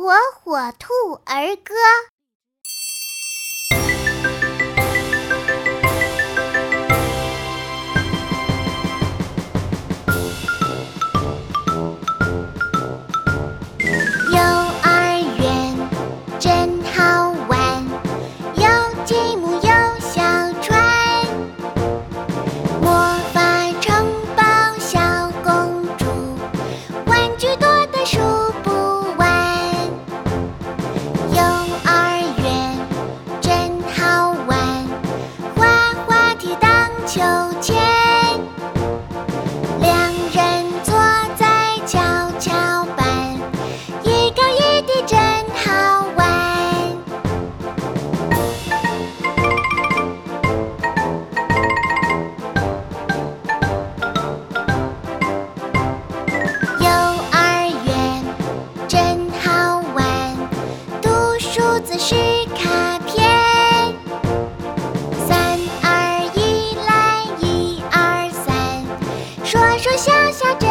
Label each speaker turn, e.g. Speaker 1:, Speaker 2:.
Speaker 1: 火火兔儿歌。秋千，两人坐在跷跷板，一高一低真好玩。幼儿园真好玩，读数字是卡片，说说笑笑真